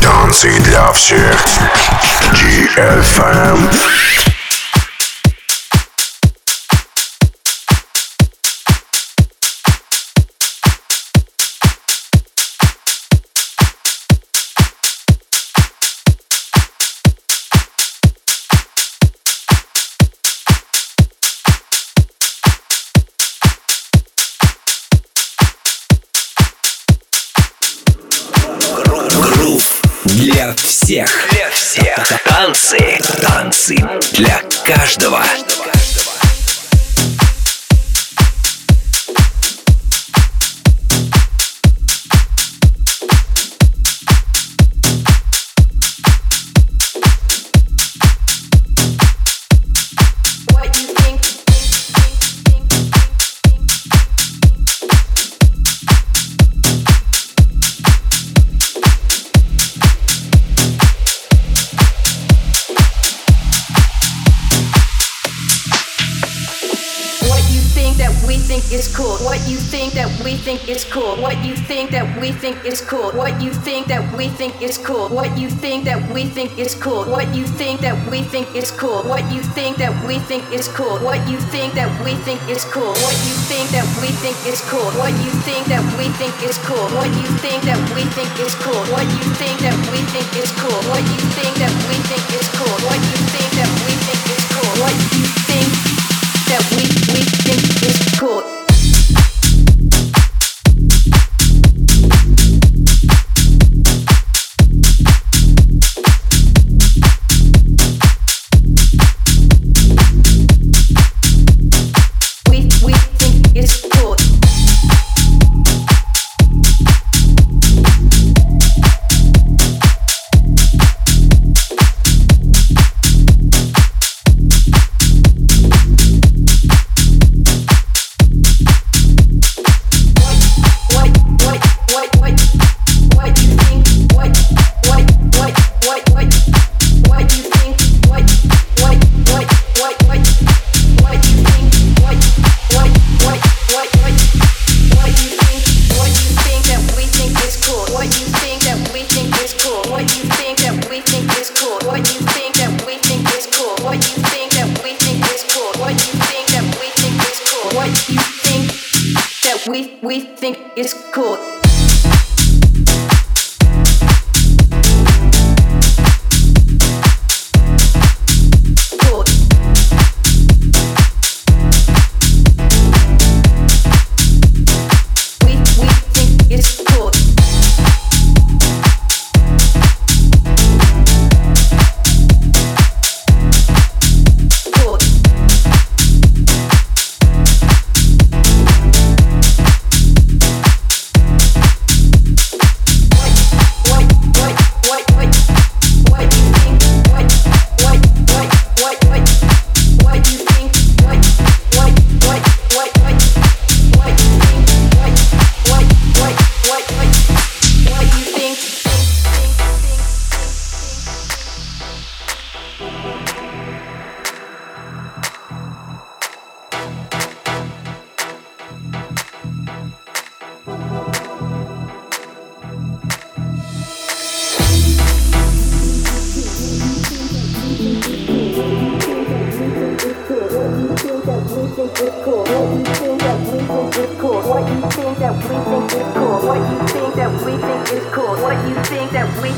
Танцы для всех. GFM. Всех. Для всех. Танцы. Танцы для каждого. Think is cool. What you think that we think is cool. What you think that we think is cool. What you think that we think is cool. What you think that we think is cool. What you think that we think is cool. What you think that we think is cool. What you think that we think is cool. What you think that we think is cool. What you think that we think is cool. What you think that we think is cool. What you think that we think is cool. What you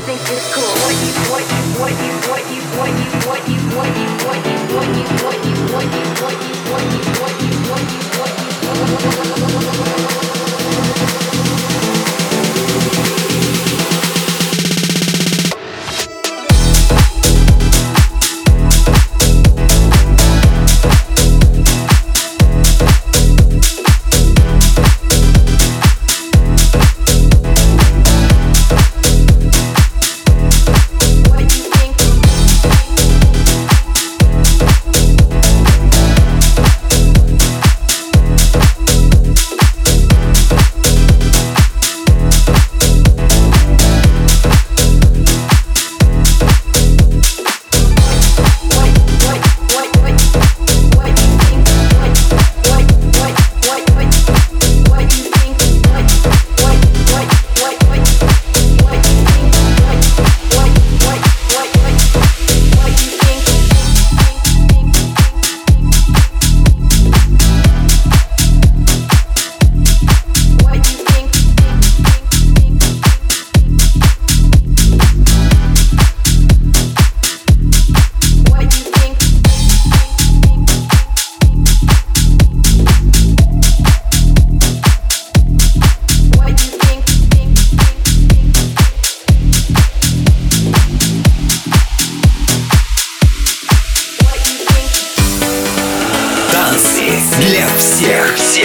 think it's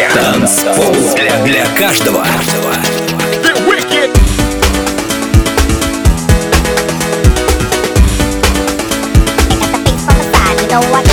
всех. Танцпол для, для каждого. Don't watch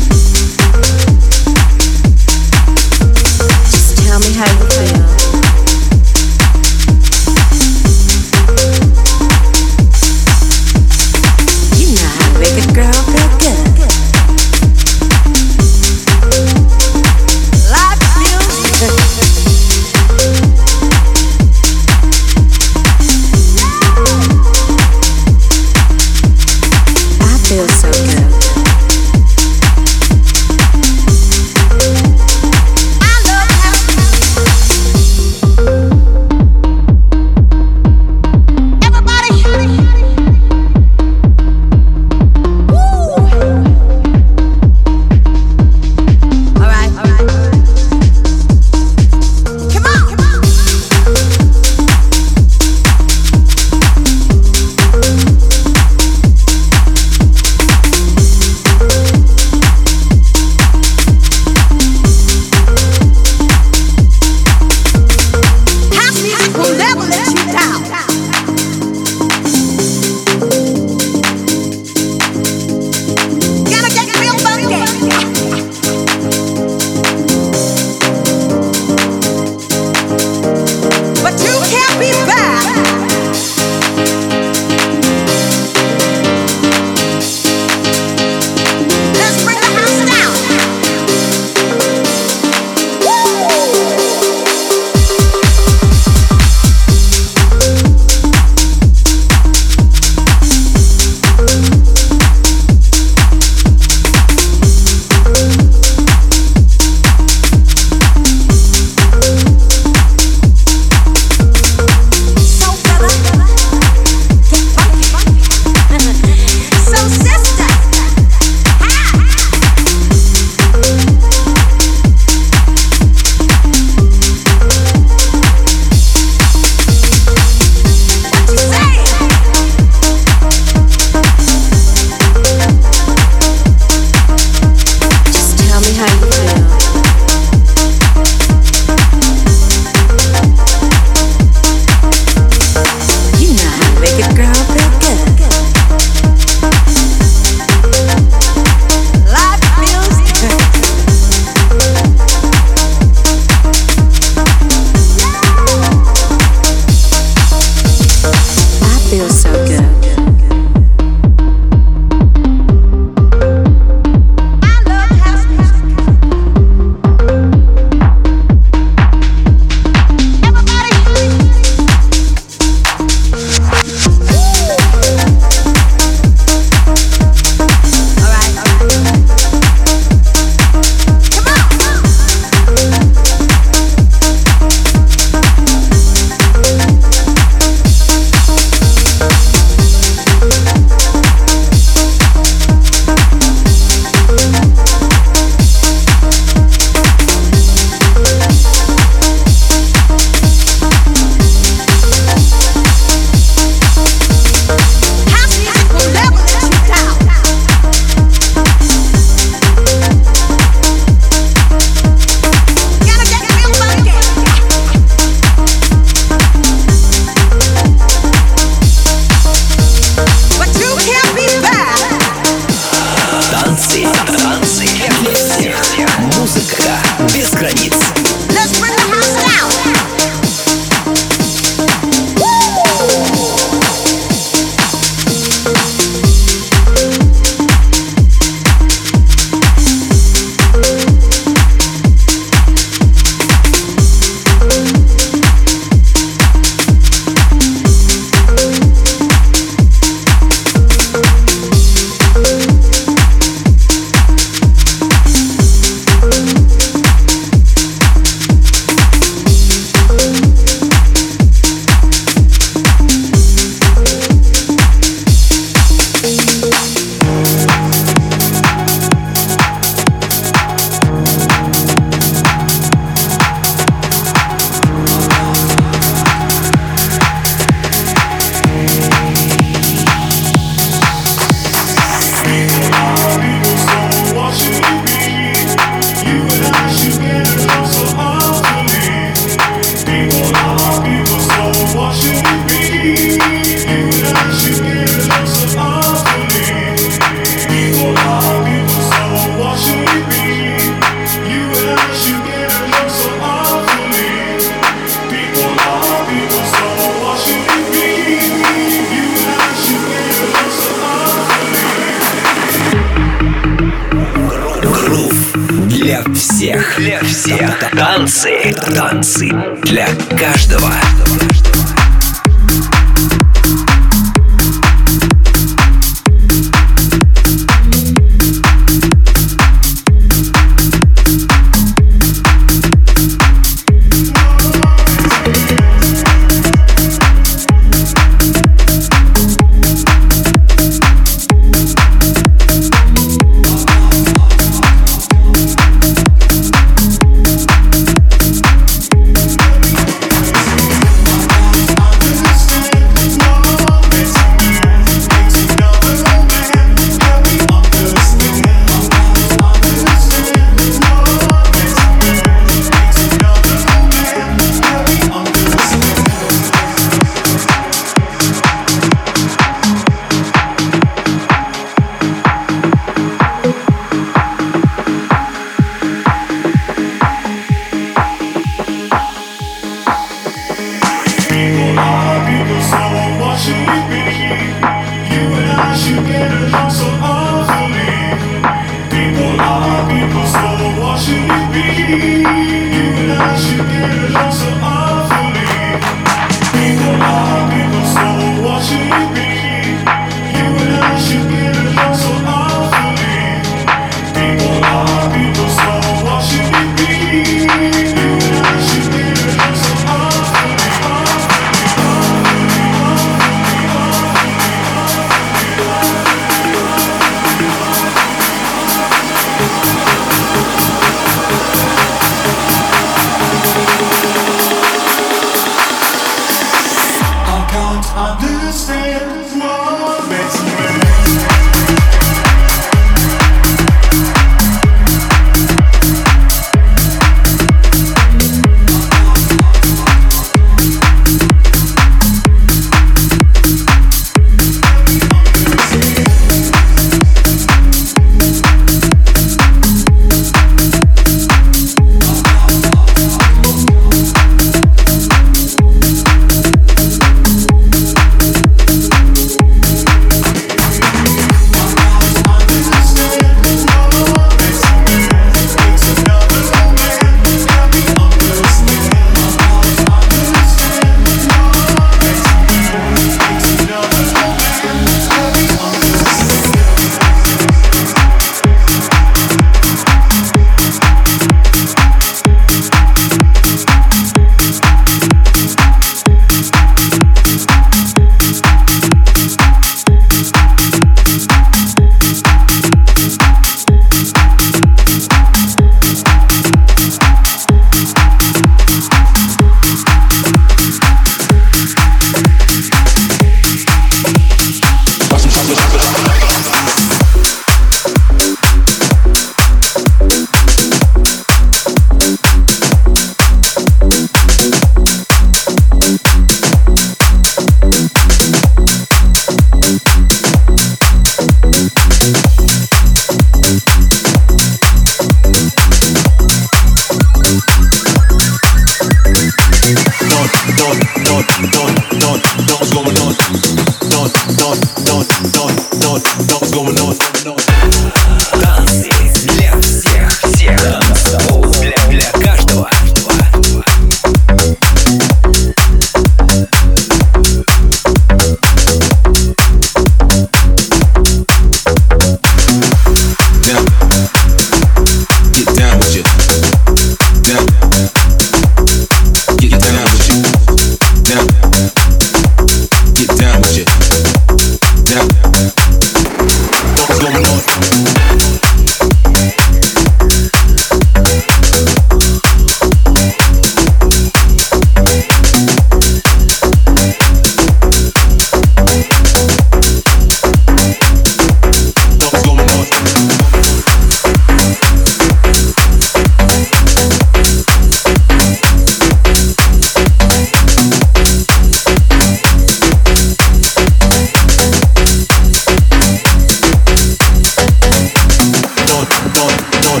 on?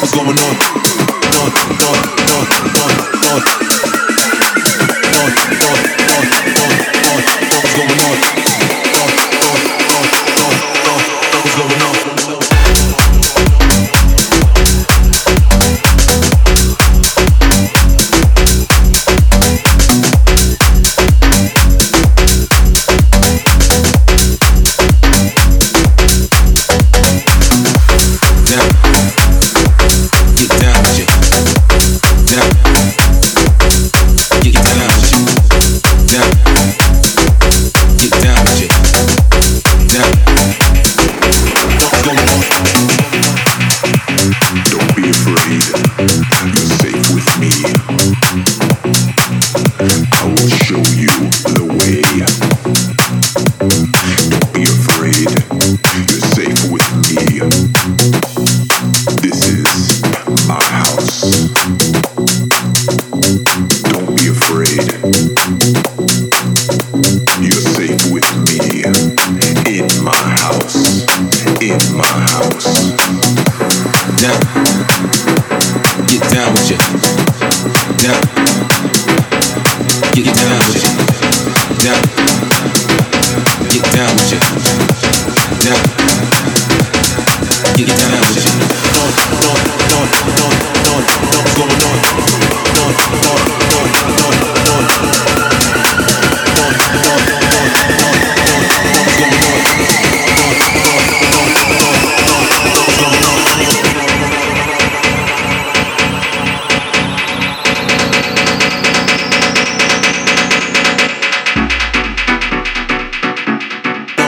What's going on?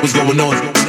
was going on.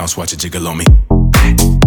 Bounce, watch it jiggle on me.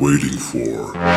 Waiting for.